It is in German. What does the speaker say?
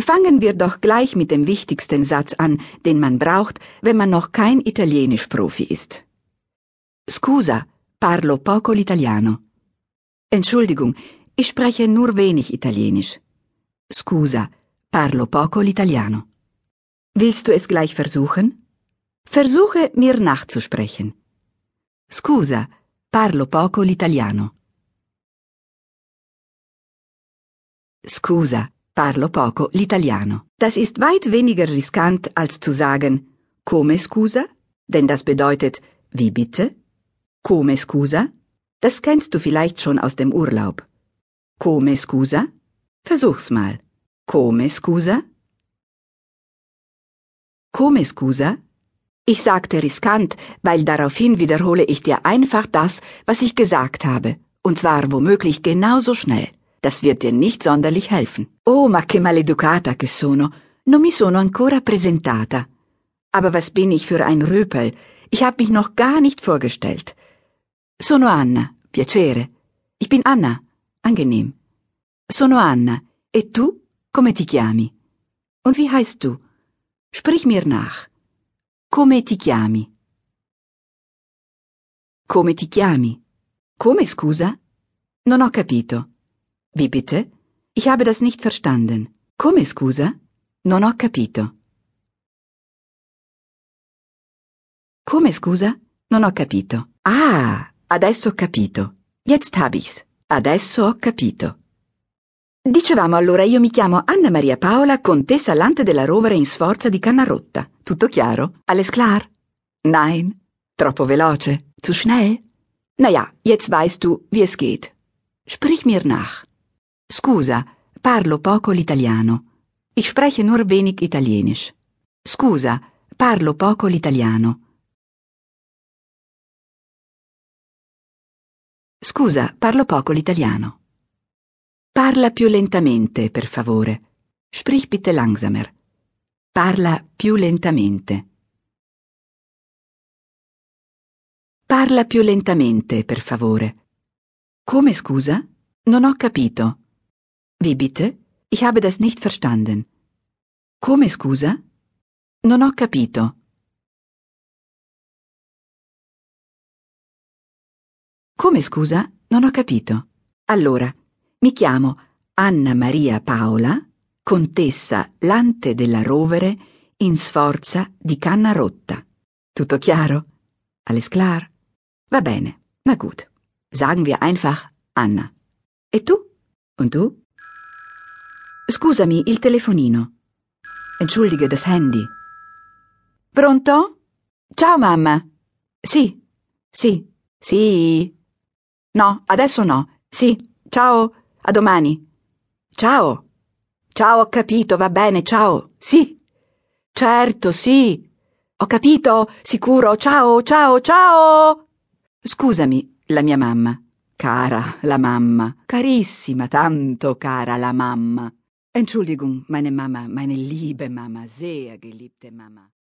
Fangen wir doch gleich mit dem wichtigsten Satz an, den man braucht, wenn man noch kein Italienisch-Profi ist. Scusa, parlo poco l'italiano. Entschuldigung, ich spreche nur wenig Italienisch. Scusa, parlo poco l'italiano. Willst du es gleich versuchen? Versuche mir nachzusprechen. Scusa, parlo poco l'italiano. Scusa, parlo poco l'italiano. Das ist weit weniger riskant, als zu sagen come scusa, denn das bedeutet wie bitte? Come scusa? Das kennst du vielleicht schon aus dem Urlaub. Come scusa? Versuch's mal. Come scusa? Come scusa? Ich sagte riskant, weil daraufhin wiederhole ich dir einfach das, was ich gesagt habe, und zwar womöglich genauso schnell. Das wird dir nicht sonderlich helfen. Oh, ma che maleducata che sono. Non mi sono ancora presentata. Aber was bin ich für ein Röpel? Ich habe mich noch gar nicht vorgestellt. Sono Anna, piacere. Ich bin Anna, angenehm. Sono Anna. E tu? Come ti chiami? Und wie heißt du? Sprich mir nach. Come ti chiami? Come ti chiami? Come scusa? Non ho capito. Wie bitte? Ich habe das nicht verstanden. Come scusa? Non ho capito. Come scusa? Non ho capito. Ah, adesso ho capito. Jetzt hab ich's. Adesso ho capito. Dicevamo allora, io mi chiamo Anna Maria Paola, contessa Lante della Rovere in Sforza di Cannarotta. Tutto chiaro? Alles klar? Nein? Troppo veloce? Zu schnell? Na ja, jetzt weißt du, wie es geht. Sprich mir nach. Scusa, parlo poco l'italiano. Ich spreche nur wenig Italienisch. Scusa, parlo poco l'italiano. Scusa, parlo poco l'italiano. Parla più lentamente, per favore. Sprich bitte langsamer. Parla più lentamente. Parla più lentamente, per favore. Come scusa? Non ho capito. Wie bitte? Ich habe das nicht verstanden. Come scusa? Non ho capito. Come scusa? Non ho capito. Allora, mi chiamo Anna Maria Paola, contessa Lante della Rovere in Sforza di Canna Rotta. Tutto chiaro? Alles klar? Va bene, na gut. Sagen wir einfach Anna. E tu? Und du? Scusami, il telefonino. Entschuldige, das Handy. Pronto? Ciao mamma. Sì, sì, sì. No, adesso no. Sì, ciao, a domani. Ciao. Ciao, ho capito, va bene, ciao. Sì. Certo, sì. Ho capito, sicuro. Ciao, ciao, ciao. Scusami, la mia mamma. Cara, la Mama. Carissima, tanto cara la Mama. Entschuldigung, meine Mama, meine liebe Mama, sehr geliebte Mama.